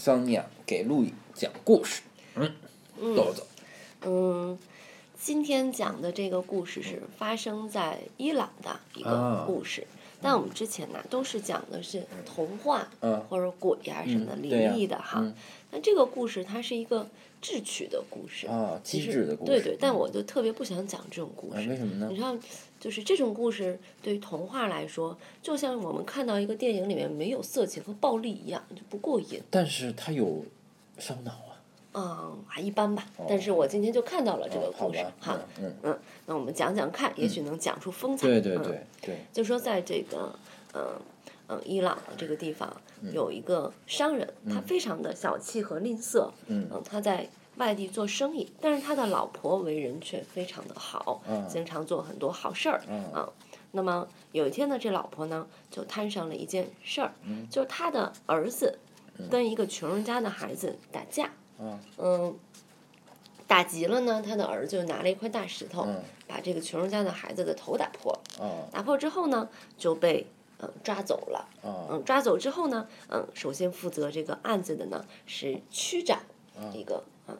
桑尼亚给路易讲故事。嗯，豆豆，嗯，今天讲的这个故事是发生在伊朗的一个故事。但我们之前呢，都是讲的是童话，或者鬼呀什么的灵异的哈。那这个故事它是一个智取的故事，啊，机智的故事。对对，但我就特别不想讲这种故事。为什么呢？你知道，就是这种故事对于童话来说，就像我们看到一个电影里面没有色情和暴力一样，就不过瘾。但是它有烧脑啊。嗯，还一般吧。但是我今天就看到了这个故事，哈，嗯。嗯，那我们讲讲看，也许能讲出风采。对对对对。就说在这个，嗯嗯，伊朗这个地方有一个商人，他非常的小气和吝啬，嗯，他在外地做生意，但是他的老婆为人却非常的好，经常做很多好事儿，嗯，那么有一天呢，这老婆呢就摊上了一件事儿，就是他的儿子跟一个穷人家的孩子打架。嗯，打急了呢，他的儿子就拿了一块大石头，把这个穷人家的孩子的头打破。打破之后呢，就被嗯抓走了。嗯，抓走之后呢，嗯，首先负责这个案子的呢是区长，一个啊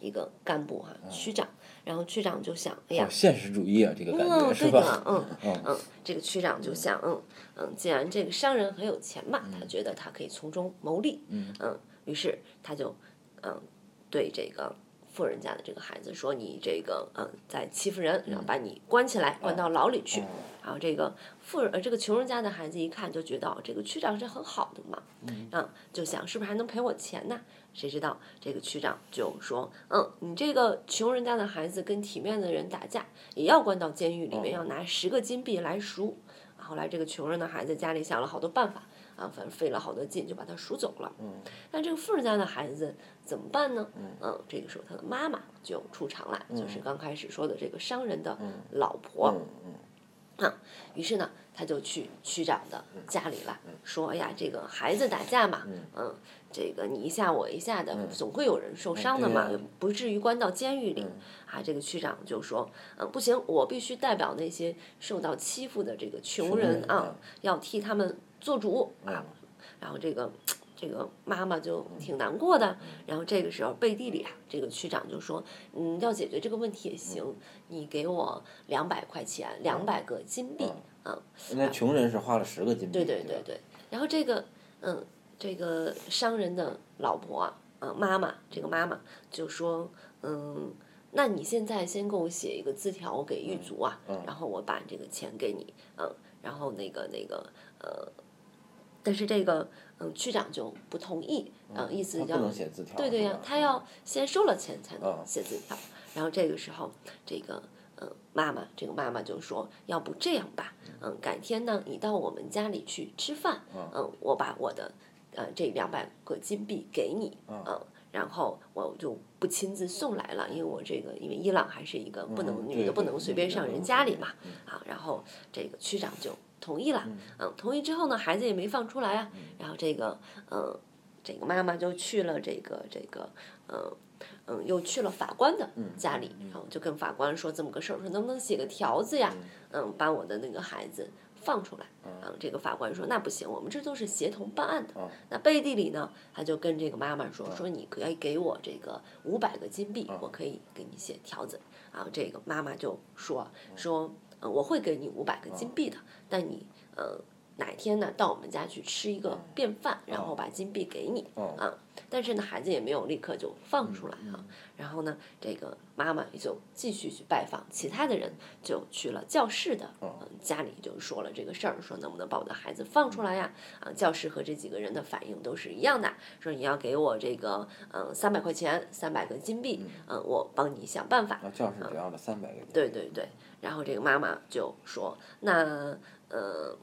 一个干部哈，区长。然后区长就想，哎呀，现实主义啊，这个感觉是吧？嗯嗯，这个区长就想，嗯嗯，既然这个商人很有钱嘛，他觉得他可以从中牟利。嗯嗯，于是他就。嗯，对这个富人家的这个孩子说：“你这个嗯，在欺负人，然后把你关起来，关到牢里去。”然后这个富人呃，这个穷人家的孩子一看就觉得这个区长是很好的嘛，嗯，就想是不是还能赔我钱呢？谁知道这个区长就说：“嗯，你这个穷人家的孩子跟体面的人打架，也要关到监狱里面，要拿十个金币来赎。”后来这个穷人的孩子家里想了好多办法。啊，反正费了好多劲就把他赎走了。嗯。但这个富人家的孩子怎么办呢？嗯。这个时候他的妈妈就出场了，就是刚开始说的这个商人的老婆。嗯嗯。啊，于是呢，他就去区长的家里了，说：“哎呀，这个孩子打架嘛，嗯，这个你一下我一下的，总会有人受伤的嘛，不至于关到监狱里。”啊，这个区长就说：“嗯，不行，我必须代表那些受到欺负的这个穷人啊，要替他们。”做主啊，然后这个这个妈妈就挺难过的。然后这个时候背地里啊，这个区长就说：“嗯，要解决这个问题也行，你给我两百块钱，两百个金币啊。”那穷人是花了十个金币。对对对对。然后这个嗯，这个商人的老婆啊，嗯，妈妈，这个妈妈就说：“嗯，那你现在先给我写一个字条给狱卒啊，然后我把这个钱给你，嗯，然后那个那个呃。”但是这个嗯，区长就不同意，嗯，意思要对对呀，他要先收了钱才能写字条。然后这个时候，这个嗯，妈妈，这个妈妈就说：“要不这样吧，嗯，改天呢，你到我们家里去吃饭，嗯，我把我的呃这两百个金币给你，嗯，然后我就不亲自送来了，因为我这个因为伊朗还是一个不能女的不能随便上人家里嘛，啊，然后这个区长就。”同意了，嗯，同意之后呢，孩子也没放出来啊。然后这个，嗯，这个妈妈就去了这个这个，嗯嗯，又去了法官的家里，然后就跟法官说这么个事儿，说能不能写个条子呀，嗯，把我的那个孩子放出来。嗯，这个法官说那不行，我们这都是协同办案的。那背地里呢，他就跟这个妈妈说，说你可以给我这个五百个金币，我可以给你写条子。然后这个妈妈就说说。嗯，我会给你五百个金币的，但你呃哪天呢到我们家去吃一个便饭，然后把金币给你啊。但是呢，孩子也没有立刻就放出来啊。然后呢，这个妈妈也就继续去拜访其他的人，就去了教室的嗯家里，就说了这个事儿，说能不能把我的孩子放出来呀？啊，教室和这几个人的反应都是一样的，说你要给我这个嗯三百块钱，三百个金币，嗯，我帮你想办法。教室只要了三百个。对对对。然后这个妈妈就说：“那呃，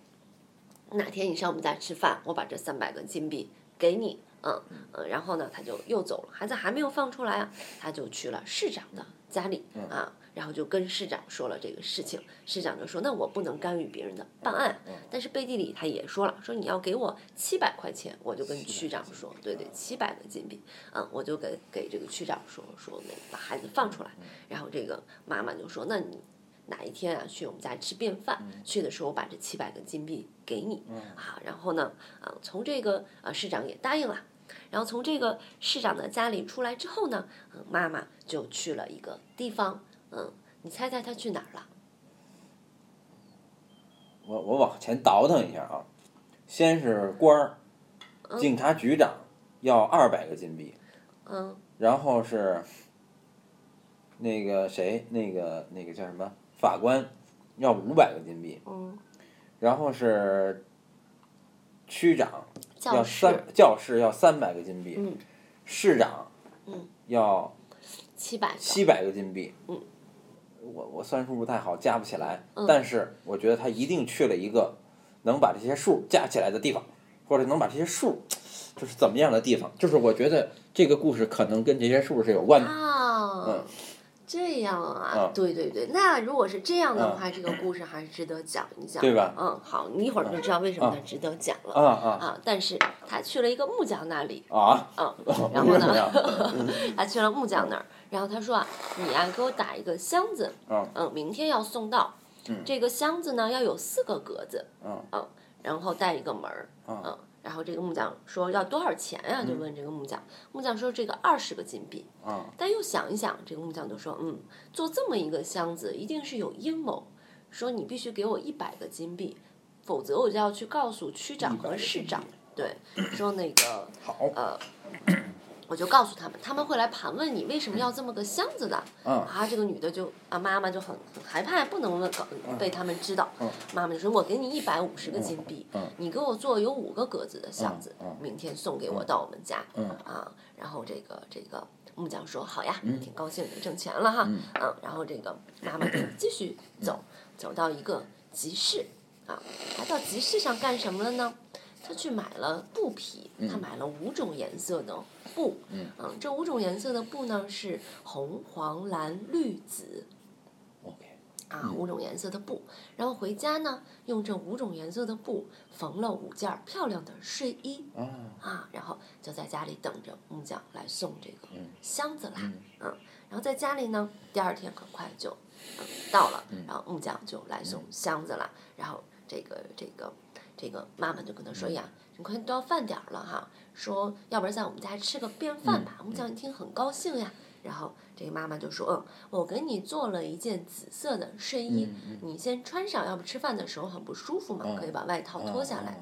哪天你上我们家吃饭，我把这三百个金币给你，嗯嗯。然后呢，他就又走了，孩子还没有放出来啊，他就去了市长的家里啊，然后就跟市长说了这个事情。市长就说：那我不能干预别人的办案，但是背地里他也说了，说你要给我七百块钱，我就跟区长说，对对，七百个金币，嗯，我就给给这个区长说说那个把孩子放出来。然后这个妈妈就说：那你。”哪一天啊，去我们家吃便饭？去的时候我把这七百个金币给你啊。然后呢，啊，从这个啊市长也答应了然后从这个市长的家里出来之后呢，嗯，妈妈就去了一个地方，嗯，你猜猜他去哪儿了？我我往前倒腾一下啊，先是官儿，警察局长要二百个金币，嗯然后是那个谁，那个那个叫什么法官要五百个金币，嗯，然后是区长要三教室要三百个金币，嗯市长嗯要七百，七百个金币。嗯我我算数不太好，加不起来，嗯但是我觉得他一定去了一个能把这些数加起来的地方，或者能把这些数就是怎么样的地方。就是我觉得这个故事可能跟这些数是有关的。啊，嗯这样啊，嗯。对对对，那如果是这样的嗯。话，这个故事还是值得讲一讲，对吧嗯，好，你一会儿就知道为什么啊它值得讲了。啊啊啊，但是他去了一个木匠那里，啊！嗯，然后？呢，他去了木匠那儿，然后他说啊，你呀、给我打一个箱子，嗯。明天要送到，这个箱子呢要有四个格子，嗯。然后带一个门儿，嗯然后这个木匠说要多少钱呀、就问这个木匠，木匠说这个二十个金币，嗯。但又想一想，这个木匠就说，嗯，做这么一个箱子一定是有阴谋，说你必须给我一百个金币，否则我就要去告诉区长和市长，对，说那个好，呃，我就告诉他们，他们会来盘问你为什么要这么个箱子的。嗯啊，这个女的就啊，妈妈就很很害怕，不能问被他们知道。嗯妈妈就说：“我给你一百五十个金币，嗯你给我做有五个格子的箱子，嗯嗯明天送给我到我们家。嗯啊，然后这个这个木匠说：“好呀，挺高兴的，挣钱了哈。嗯然后这个妈妈就 继续走，走到一个集市啊，她到集市上干什么了呢？她去买了布匹，他买了五种颜色的布。嗯。这五种颜色的布呢是红、黄、蓝、绿、紫。，OK，啊，五种颜色的布，然后回家呢，用这五种颜色的布缝了五件儿漂亮的睡衣啊，啊，然后就在家里等着木匠来送这个嗯箱子啦，嗯。嗯，然后在家里呢，第二天很快就、嗯、到了，然后木匠就来送箱子了，然后这个这个这个妈妈就跟他说呀，你快都要饭点儿了哈，说要不然在我们家吃个便饭吧，木匠一听很高兴呀。然后这个妈妈就说：“嗯，我给你做了一件紫色的睡衣，你先穿上，要不吃饭的时候很不舒服嘛，可以把外套脱下来。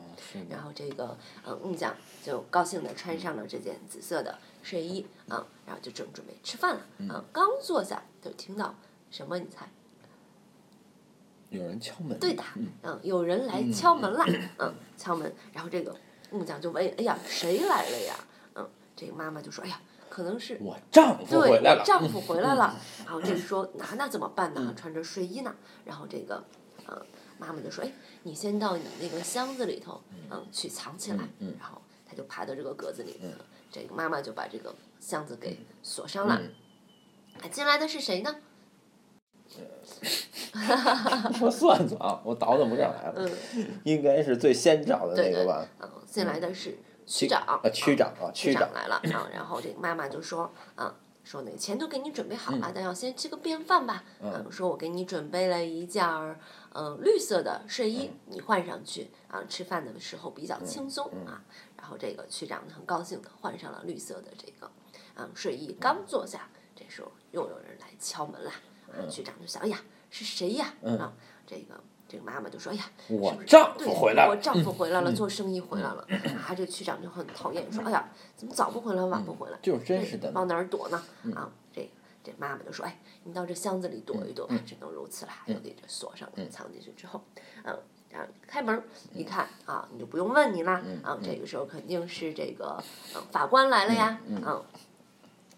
然后这个嗯木匠就高兴的穿上了这件紫色的睡衣啊、然后就正准备吃饭了啊、刚坐下就听到什么？你猜？有人敲门。对的，嗯，有人来敲门了，嗯，敲门，然后这个木匠就问：“哎呀，谁来了呀？”嗯，这个妈妈就说：“哎呀，可能是我丈夫对回来了。我丈夫回来了。然后这个说那那怎么办呢？穿着睡衣呢？然后这个，嗯，妈妈就说：“哎，你先到你那个箱子里头，嗯，去藏起来。嗯嗯然后他就爬到这个格子里，嗯这个妈妈就把这个箱子给锁上了。嗯哎进来的是谁呢？我算算啊，我倒腾不上来了，嗯，应该是最先找的那个吧？嗯，进来的是区长。啊，区长啊，区区长长来了啊，然后这个妈妈就说啊，说那个钱都给你准备好嗯了，但要先吃个便饭吧。嗯，说我给你准备了一件儿嗯绿色的睡衣，嗯你换上去啊，吃饭的时候比较轻松嗯啊。然后这个区长很高兴的换上了绿色的这个嗯睡衣，刚坐下，这时候又有人来敲门了。啊，区长就想，哎呀，是谁呀？啊，这个这个妈妈就说，哎呀，我丈夫对回来了我丈夫回来了，做生意回来了。啊，这个区长就很讨厌，说，哎呀，怎么早不回来，晚不回来？就是真是的往哪儿躲呢？啊，这这妈妈就说：“哎，你到这箱子里躲一躲吧，只能如此了。”又给这锁上，藏进去之后，嗯，然后开门一看啊，你就不用问你啦，啊，这个时候肯定是这个嗯法官来了呀，嗯，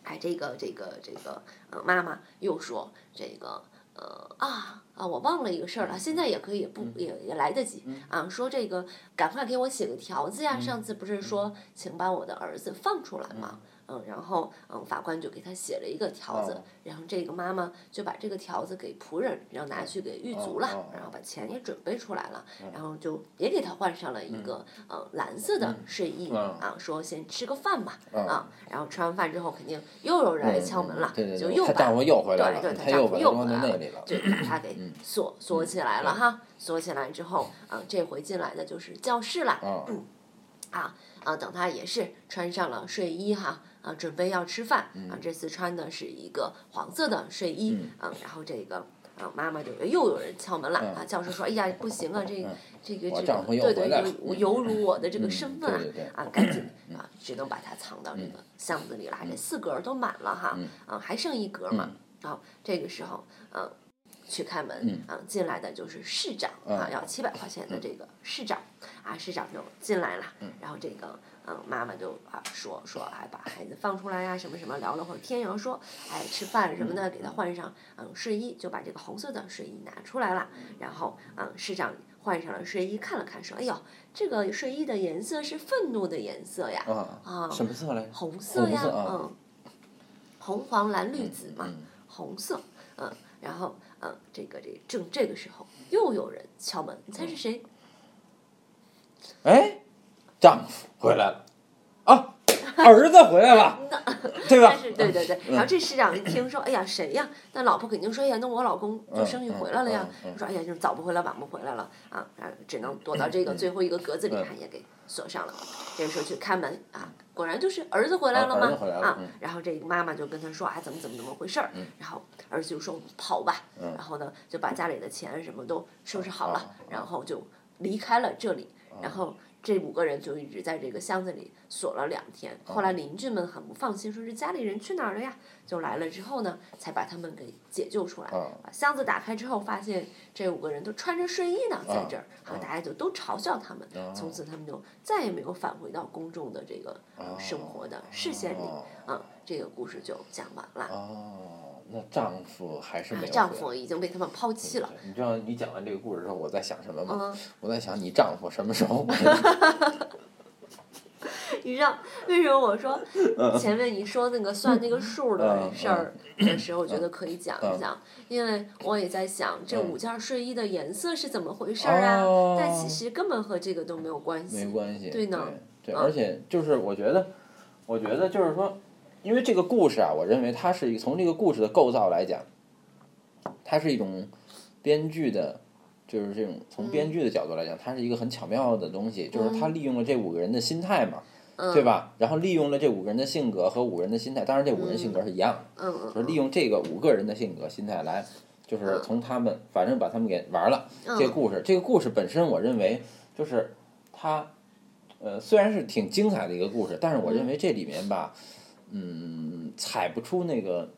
哎，这个这个这个，呃，妈妈又说这个。呃啊啊！我忘了一个事儿了，现在也可以，不也也来得及啊。说这个，赶快给我写个条子呀！上次不是说请把我的儿子放出来吗？嗯，然后嗯，法官就给他写了一个条子，哦然后这个妈妈就把这个条子给仆人，然后拿去给狱卒了，哦哦哦。然后把钱也准备出来了，然后就也给他换上了一个、呃蓝色的睡衣、嗯啊，说先吃个饭吧、嗯啊，然后吃完饭之后肯定又有人来敲门了，对对对，就又把她丈夫又回来了，对对，她她丈夫又把他装又回来了在那里了。就 把他给锁锁起来了哈，锁起来之后，啊，这回进来的就是教室了，嗯。啊，啊，等他也是穿上了睡衣哈，啊，准备要吃饭嗯啊，这次穿的是一个黄色的睡衣啊，然后这个。啊，妈妈就又有人敲门了啊！教授说：“哎呀，不行啊，这这个这个，对对，回来了有犹如我的这个身份啊对对对啊，赶紧啊，只能把它藏到这个箱子里了。嗯这四格儿都满了哈，啊，还剩一格嘛。然后这个时候，嗯，去开门，嗯啊，进来的就是市长啊，要七百块钱的这个市长，啊，市长就进来了，嗯。然后这个，嗯，妈妈就啊说说，哎，把孩子放出来呀，什么什么，聊了会儿天，然后说，哎，吃饭什么的，给他换上嗯睡衣，就把这个红色的睡衣拿出来了，然后，嗯，市长换上了睡衣，看了看，说，哎呦，这个睡衣的颜色是愤怒的颜色呀，啊，啊，什么色来着？红色呀，嗯，红黄蓝绿紫嘛，嗯。红色，嗯，然后嗯，这个这正这个时候又有人敲门，你猜是谁？哎，丈夫回来了，啊，儿子回来了，对吧但？是对对对，然后这市长一听说，哎呀谁呀？那老婆肯定说，哎呀，那我老公做生意回来了呀。说，哎呀，就是早不回来晚不回来了啊，只能躲到这个最后一个格子里，也给锁上了。这个时候去开门啊，果然就是儿子回来了吗啊然后这个妈妈就跟他说，啊，怎么怎么怎么回事儿？然后儿子就说，跑吧。嗯然后呢，就把家里的钱什么都收拾好啊了，然后就离开了这里。然后这五个人就一直在这个箱子里锁了两天。后来邻居们很不放心，说是家里人去哪儿了呀？就来了之后呢，才把他们给解救出来。啊把箱子打开之后，发现这五个人都穿着睡衣呢，在这儿，然后大家就都嘲笑他们。从此他们就再也没有返回到公众的这个呃生活的视线里。啊，这个故事就讲完了。哦，那丈夫还是没有啊丈回来夫已经被他们抛弃了。你知道你讲完这个故事之后，我在想什么吗？嗯我在想你丈夫什么时候？你知道为什么我说嗯前面你说那个算那个数的事儿的时候，我觉得可以讲嗯一讲，因为我也在想这五件睡衣的颜色是怎么回事儿啊？哦但其实根本和这个都没有关系。没关系。对呢对，嗯而且就是我觉得，我觉得就是说，因为这个故事啊，我认为它是一个从这个故事的构造来讲，它是一种编剧的。就是这种从编剧的角度来讲，它是一个很巧妙的东西，就是它利用了这五个人的心态嘛，嗯对吧？然后利用了这五个人的性格和五个人的心态，当然这五个人性格是一样的，嗯嗯就是利用这个五个人的性格心态来，就是从他们反正把他们给玩了。嗯这个故事，这个故事本身，我认为就是它，呃，虽然是挺精彩的一个故事，但是我认为这里面吧，嗯，采不出那个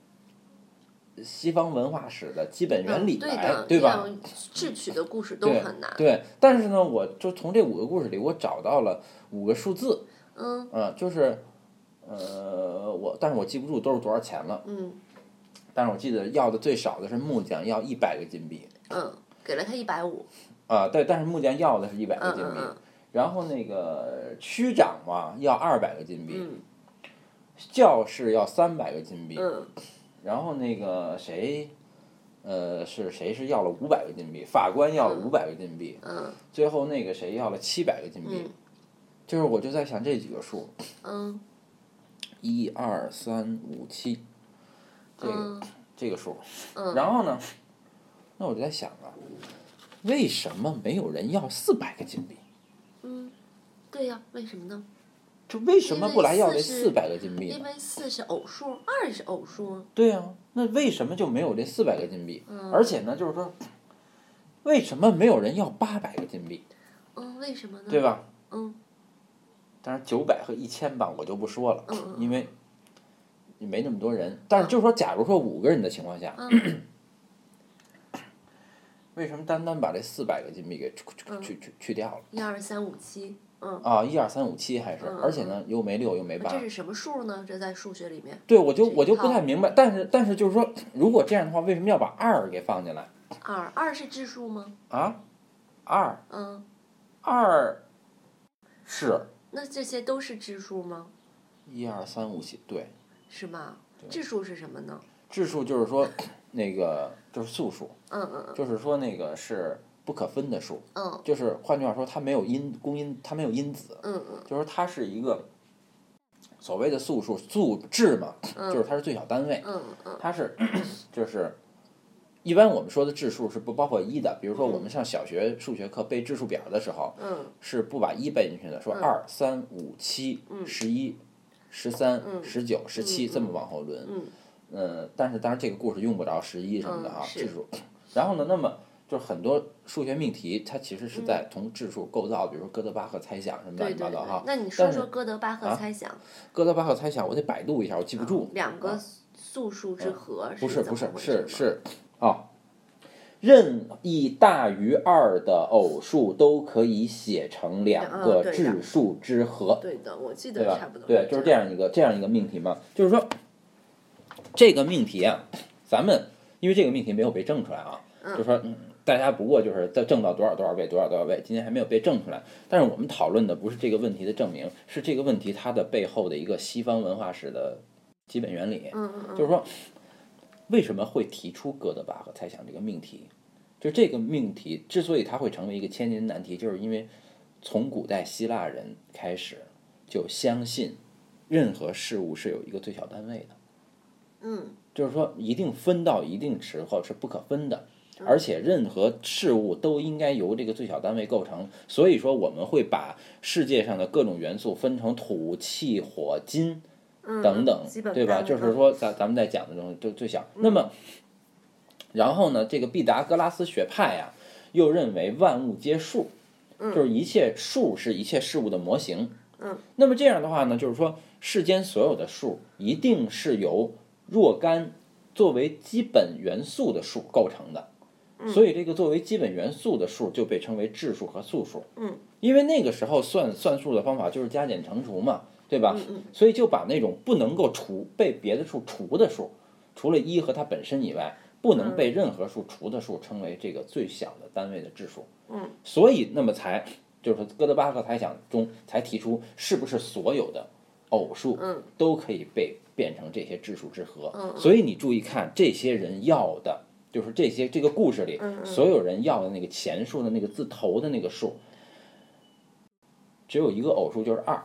西方文化史的基本原理嗯对来，对吧？智取的故事都对很难。对，但是呢，我就从这五个故事里，我找到了五个数字，嗯嗯、就是，呃，我，但是我记不住都是多少钱了，嗯但是我记得要的最少的是木匠要一百个金币，嗯，给了他一百五。啊，对，但是木匠要的是一百个金币，嗯嗯嗯然后那个区长嘛要二百个金币，嗯教室要三百个金币，嗯。然后那个谁，呃，是谁是要了五百个金币，法官要了五百个金币，嗯。最后那个谁要了七百个金币，嗯。就是我就在想这几个数，嗯。一二三五七，这个、嗯。这个数，嗯。然后呢，那我就在想啊，为什么没有人要四百个金币？嗯，对呀，为什么呢？就为什么不来要这四百个金币呢？因为四是偶数，二是偶数啊。对呀、那为什么就没有这四百个金币？嗯而且呢，就是说，为什么没有人要八百个金币？嗯，为什么呢？对吧？嗯当然，九百和一千吧，我就不说了，嗯嗯因为也没那么多人。但是就是说，假如说五个人的情况下，嗯 为什么单单把这四百个金币给去嗯去去去掉了？一二三五七，嗯，啊，一二三五七还是，而且呢又没六又没八这，是什么数呢？这在数学里面，对我就我就不太明白。但是但是就是说，如果这样的话，为什么要把二给放进来二二是质数吗？啊？二嗯，二是那这些都是质数吗？一二三五七，对，是吗？质数是什么呢？质数就是说那个就是素数，嗯嗯就是说那个是不可分的数，嗯。就是换句话说，它没有因公因，它没有因子，嗯嗯。就是说它是一个所谓的素数，素质嘛，就是它是最小单位，嗯嗯。它是就是一般我们说的质数是不包括一的，比如说我们上小学数学课背质数表的时候，嗯。是不把一背进去的，说二、三、五、七、十一、十三、十九、十七这么往后轮。嗯。嗯，但是当然这个故事用不着十一什么的啊，质数。然后呢，那么就是很多数学命题，它其实是在从质数构造，比如说哥德巴赫猜想什么乱七八糟哈。。那你说说哥德巴赫啊猜想，哥德巴赫猜想，我得百度一下，我记不住。两个素数之和不是不是怎么回事吗是是啊，任意大于二的偶数都可以写成两嗯个质数之和。对的，我记得差不多。对，就是这。样一个这样一个命题嘛，就是说这个命题啊，咱们因为这个命题没有被证出来啊，就说嗯大家不过就是在挣到多少多少倍多少多少倍，今天还没有被证出来。但是我们讨论的不是这个问题的证明，是这个问题它的背后的一个西方文化史的基本原理。嗯嗯嗯，就是说，为什么会提出哥德巴赫猜想这个命题？就这个命题之所以它会成为一个千年难题，就是因为从古代希腊人开始就相信任何事物是有一个最小单位的。嗯就是说，一定分到一定时候是不可分的，而且任何事物都应该由这个最小单位构成。所以说，我们会把世界上的各种元素分成土、气、火、金嗯等等对吧？就是说，咱咱们在讲的东西就最小。那么，然后呢，这个毕达哥拉斯学派啊、又认为万物皆数，就是一切数是一切事物的模型。嗯，那么这样的话呢，就是说世间所有的数一定是由若干作为基本元素的数构成的。所以这个作为基本元素的数就被称为质数和素数。嗯，因为那个时候算算数的方法就是加减乘除嘛，对吧？嗯嗯所以就把那种不能够除被别的数除的数，除了一和它本身以外，不能被任何数除的数称为这个最小的单位的质数。嗯，所以那么才就是说哥德巴赫猜想中才提出，是不是所有的偶数嗯都可以被变成这些质数之和？嗯嗯所以你注意看，这些人要的就是这些这个故事里所有人要的那个钱数的那个字头的那个数，只有一个偶数，就是二。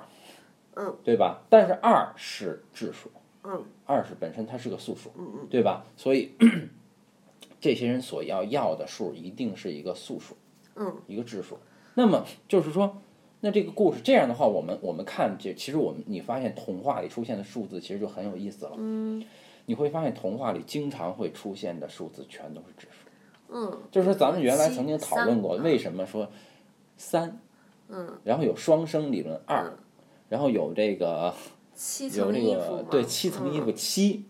嗯，对吧？但是二是质数，嗯二是本身它是个素数，嗯嗯对吧？所以 这些人所要要的数一定是一个素数，嗯一个质数。那么就是说，那这个故事这样的话，我们我们看这，其实我们你发现童话里出现的数字其实就很有意思了。嗯你会发现童话里经常会出现的数字全都是指数，嗯就是说咱们原来曾经讨论过为什么说三，嗯，然后有双生理论二，然后有这个。七有这个嘛对七层衣服嗯七，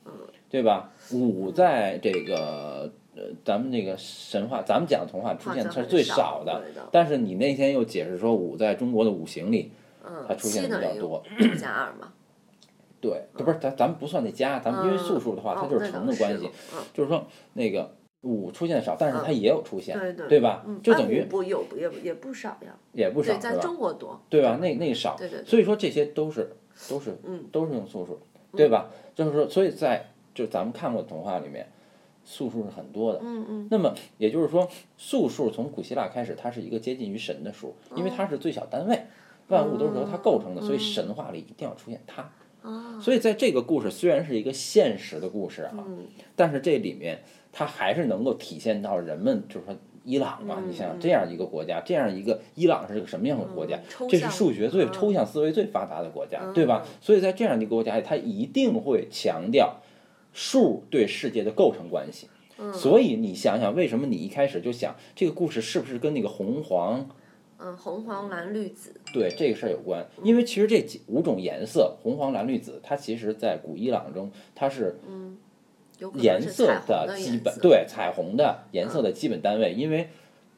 对吧？五在这个呃咱们这个神话，咱们讲的童话出现的是最少的，但是你那天又解释说五在中国的五行里嗯，它出现的比较多，加二嘛，对，不是咱咱们不算那加，咱们因为嗯素数的话，它哦就是乘的关系就是说那个五出现的少，但是它也有出现，对对吧嗯？就等于不有也也不少呀，也不少，对，在？中国多，对吧？那那少，所以说这些都是都是嗯都是用素数，对吧？就是说，所以在就咱们看过的童话里面，素数是很多的。嗯嗯那么也就是说，素数从古希腊开始，它是一个接近于神的数，因为它是最小单位，万物都是由它构成的，所以神话里一定要出现它。啊所以在这个故事虽然是一个现实的故事啊，嗯但是这里面它还是能够体现到人们就是说。伊朗嘛，嗯你想想这样一个国家，这样一个伊朗是个什么样的国家这是数学最嗯抽象思维最发达的国家，对吧？所以在这样的一个国家里，它一定会强调数对世界的构成关系。嗯所以你想想，为什么你一开始就想这个故事是不是跟那个红黄嗯，红黄蓝绿紫，对这个事儿有关？因为其实这几五种颜色，红黄蓝绿紫，它其实在古伊朗中，它是有可能颜色的的基本色对彩虹的颜色的基本单位，因为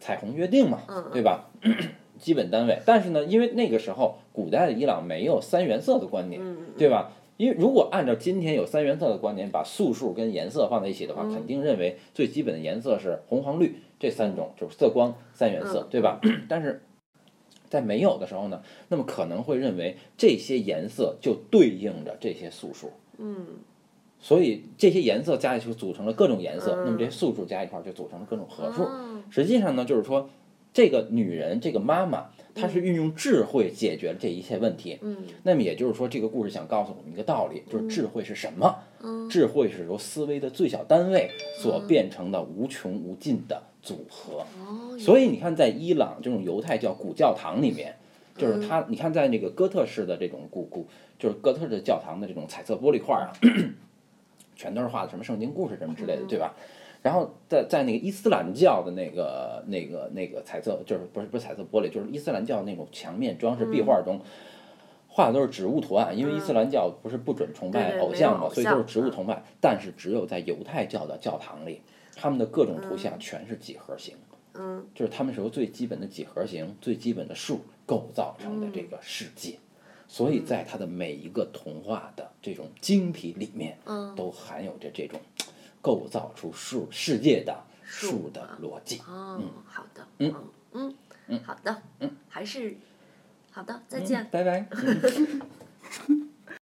彩虹约定嘛，嗯对吧？基本单位，但是呢，因为那个时候古代的伊朗没有三原色的观点，嗯对吧？因为如果按照今天有三原色的观点，把素数跟颜色放在一起的嗯话，肯定认为最基本的颜色是红黄绿这三种，就是色光三原色，嗯对吧？但是在没有的时候呢，那么可能会认为这些颜色就对应着这些素数，嗯所以这些颜色加一起组成了各种颜色，嗯那么这些素数加一块儿就组成了各种合数。哦实际上呢，就是说这个女人，这个妈妈，她是运用智慧解决了这一切问题。嗯那么也就是说，这个故事想告诉我们一个道理，就是智慧是什么？嗯智慧是由思维的最小单位所变成的无穷无尽的组合。哦，所以你看，在伊朗这种犹太教古教堂里面，就是嗯它，你看在那个哥特式的这种古古，就是哥特的教堂的这种彩色玻璃画啊，全都是画的什么圣经故事什么之类的，对吧？然后在在那个伊斯兰教的那个那个那个彩色，就是不是不是彩色玻璃，就是伊斯兰教那种墙面装饰壁画中。画的都是植物图案，因为伊斯兰教不是不准崇拜偶像嘛，所以都是植物崇拜。但是只有在犹太教的教堂里，他们的各种图像全是几何形。嗯。就是他们是由最基本的几何形、最基本的数构造成的这个世界，所以在他的每一个童话的这种晶体里面，嗯。都含有着这种构造出数世界的数的逻辑。嗯，好的，嗯。嗯嗯，好的，嗯，还是好的，再见。拜拜。